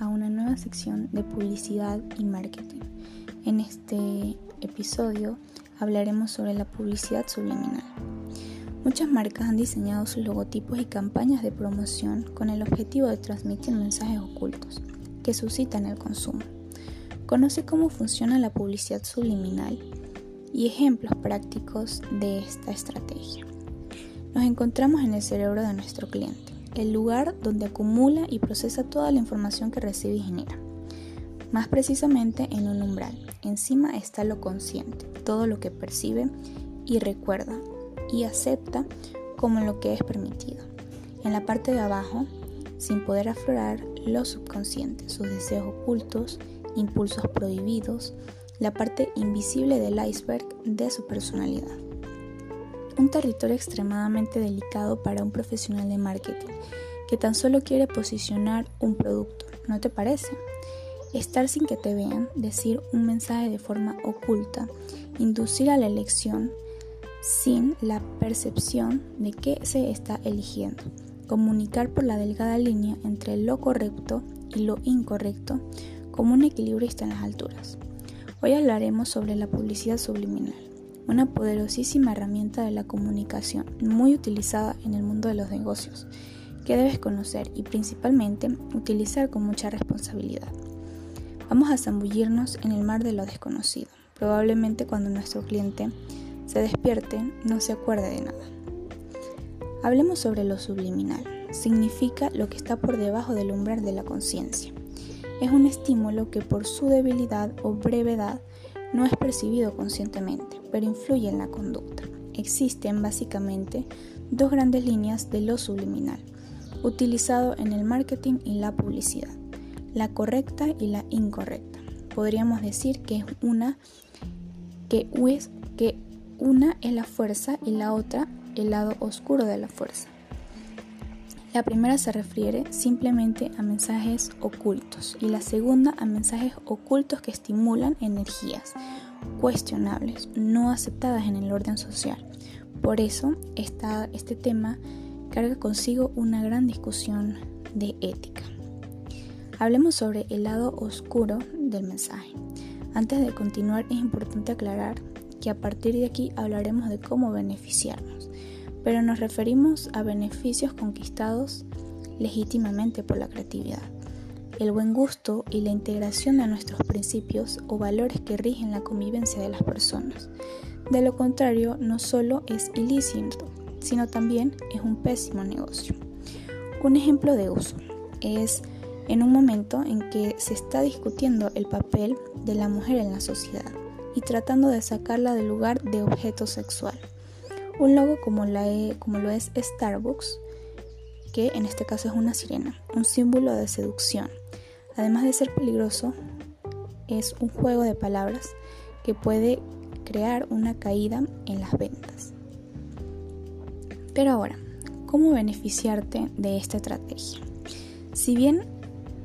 a una nueva sección de publicidad y marketing. En este episodio hablaremos sobre la publicidad subliminal. Muchas marcas han diseñado sus logotipos y campañas de promoción con el objetivo de transmitir mensajes ocultos que suscitan el consumo. Conoce cómo funciona la publicidad subliminal y ejemplos prácticos de esta estrategia. Nos encontramos en el cerebro de nuestro cliente el lugar donde acumula y procesa toda la información que recibe y genera. Más precisamente en un umbral. Encima está lo consciente, todo lo que percibe y recuerda y acepta como lo que es permitido. En la parte de abajo, sin poder aflorar lo subconsciente, sus deseos ocultos, impulsos prohibidos, la parte invisible del iceberg de su personalidad un territorio extremadamente delicado para un profesional de marketing que tan solo quiere posicionar un producto, ¿no te parece? Estar sin que te vean, decir un mensaje de forma oculta, inducir a la elección sin la percepción de qué se está eligiendo, comunicar por la delgada línea entre lo correcto y lo incorrecto como un equilibrista en las alturas. Hoy hablaremos sobre la publicidad subliminal una poderosísima herramienta de la comunicación muy utilizada en el mundo de los negocios, que debes conocer y principalmente utilizar con mucha responsabilidad. Vamos a zambullirnos en el mar de lo desconocido, probablemente cuando nuestro cliente se despierte no se acuerde de nada. Hablemos sobre lo subliminal. Significa lo que está por debajo del umbral de la conciencia. Es un estímulo que por su debilidad o brevedad no es percibido conscientemente, pero influye en la conducta. Existen básicamente dos grandes líneas de lo subliminal, utilizado en el marketing y la publicidad, la correcta y la incorrecta. Podríamos decir que es una que es, que una es la fuerza y la otra el lado oscuro de la fuerza. La primera se refiere simplemente a mensajes ocultos y la segunda a mensajes ocultos que estimulan energías cuestionables, no aceptadas en el orden social. Por eso este tema carga consigo una gran discusión de ética. Hablemos sobre el lado oscuro del mensaje. Antes de continuar es importante aclarar que a partir de aquí hablaremos de cómo beneficiarnos pero nos referimos a beneficios conquistados legítimamente por la creatividad, el buen gusto y la integración de nuestros principios o valores que rigen la convivencia de las personas. De lo contrario, no solo es ilícito, sino también es un pésimo negocio. Un ejemplo de uso es en un momento en que se está discutiendo el papel de la mujer en la sociedad y tratando de sacarla del lugar de objeto sexual. Un logo como, la como lo es Starbucks, que en este caso es una sirena, un símbolo de seducción. Además de ser peligroso, es un juego de palabras que puede crear una caída en las ventas. Pero ahora, ¿cómo beneficiarte de esta estrategia? Si bien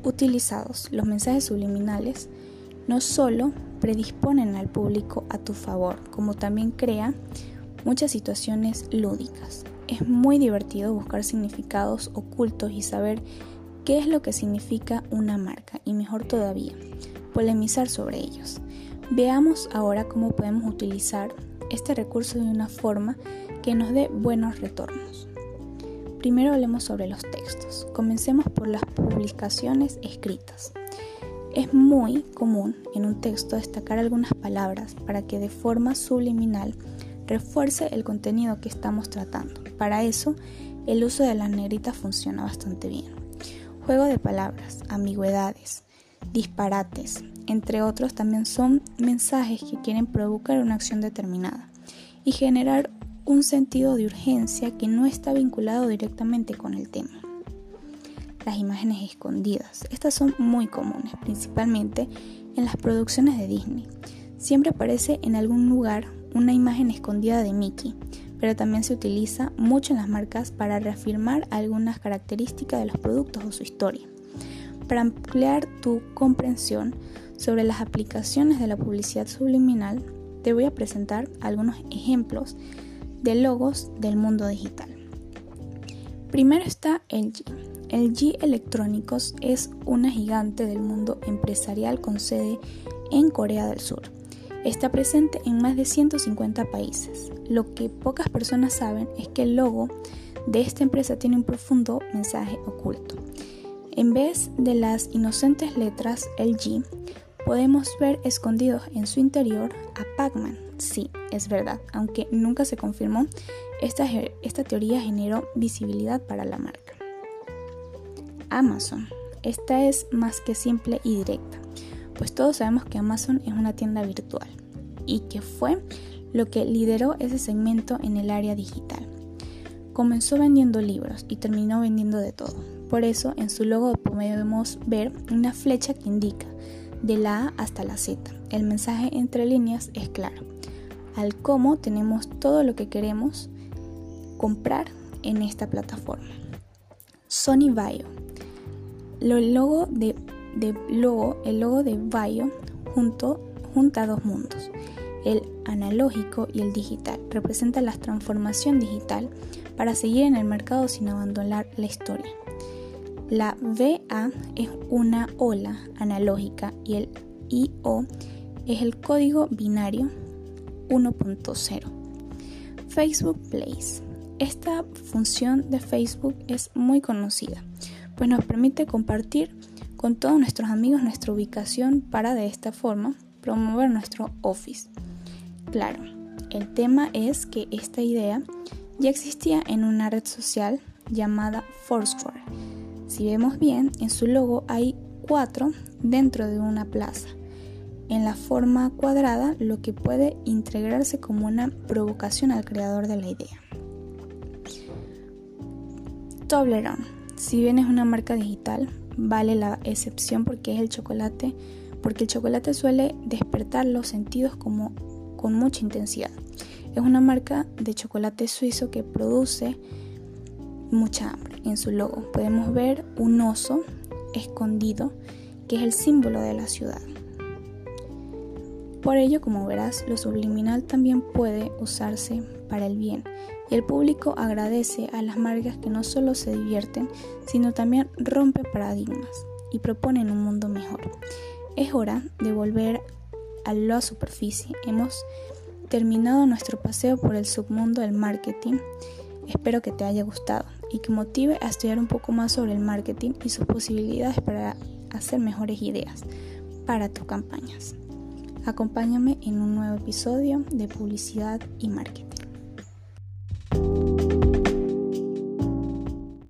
utilizados, los mensajes subliminales no solo predisponen al público a tu favor, como también crea muchas situaciones lúdicas. Es muy divertido buscar significados ocultos y saber qué es lo que significa una marca y mejor todavía, polemizar sobre ellos. Veamos ahora cómo podemos utilizar este recurso de una forma que nos dé buenos retornos. Primero hablemos sobre los textos. Comencemos por las publicaciones escritas. Es muy común en un texto destacar algunas palabras para que de forma subliminal refuerce el contenido que estamos tratando. Para eso, el uso de las negritas funciona bastante bien. Juego de palabras, ambigüedades, disparates, entre otros, también son mensajes que quieren provocar una acción determinada y generar un sentido de urgencia que no está vinculado directamente con el tema. Las imágenes escondidas. Estas son muy comunes, principalmente en las producciones de Disney. Siempre aparece en algún lugar una imagen escondida de Mickey, pero también se utiliza mucho en las marcas para reafirmar algunas características de los productos o su historia. Para ampliar tu comprensión sobre las aplicaciones de la publicidad subliminal, te voy a presentar algunos ejemplos de logos del mundo digital. Primero está LG. LG Electrónicos es una gigante del mundo empresarial con sede en Corea del Sur. Está presente en más de 150 países. Lo que pocas personas saben es que el logo de esta empresa tiene un profundo mensaje oculto. En vez de las inocentes letras LG, podemos ver escondidos en su interior a Pac-Man. Sí, es verdad, aunque nunca se confirmó, esta, esta teoría generó visibilidad para la marca. Amazon. Esta es más que simple y directa, pues todos sabemos que Amazon es una tienda virtual y que fue lo que lideró ese segmento en el área digital. Comenzó vendiendo libros y terminó vendiendo de todo. Por eso en su logo podemos ver una flecha que indica de la A hasta la Z. El mensaje entre líneas es claro. Al cómo tenemos todo lo que queremos comprar en esta plataforma. Sony Bio. El logo de, logo, el logo de Bio junto, junta dos mundos, el analógico y el digital. Representa la transformación digital para seguir en el mercado sin abandonar la historia. La VA es una ola analógica y el IO es el código binario 1.0. Facebook Place. Esta función de Facebook es muy conocida, pues nos permite compartir con todos nuestros amigos nuestra ubicación para de esta forma promover nuestro Office. Claro, el tema es que esta idea ya existía en una red social llamada Foursquare. Si vemos bien, en su logo hay cuatro dentro de una plaza. En la forma cuadrada, lo que puede integrarse como una provocación al creador de la idea. Toblerone. Si bien es una marca digital, vale la excepción porque es el chocolate, porque el chocolate suele despertar los sentidos como con mucha intensidad. Es una marca de chocolate suizo que produce mucha hambre. En su logo podemos ver un oso escondido que es el símbolo de la ciudad. Por ello, como verás, lo subliminal también puede usarse para el bien el público agradece a las marcas que no solo se divierten, sino también rompen paradigmas y proponen un mundo mejor. Es hora de volver a la superficie. Hemos terminado nuestro paseo por el submundo del marketing. Espero que te haya gustado y que motive a estudiar un poco más sobre el marketing y sus posibilidades para hacer mejores ideas para tus campañas. Acompáñame en un nuevo episodio de Publicidad y Marketing.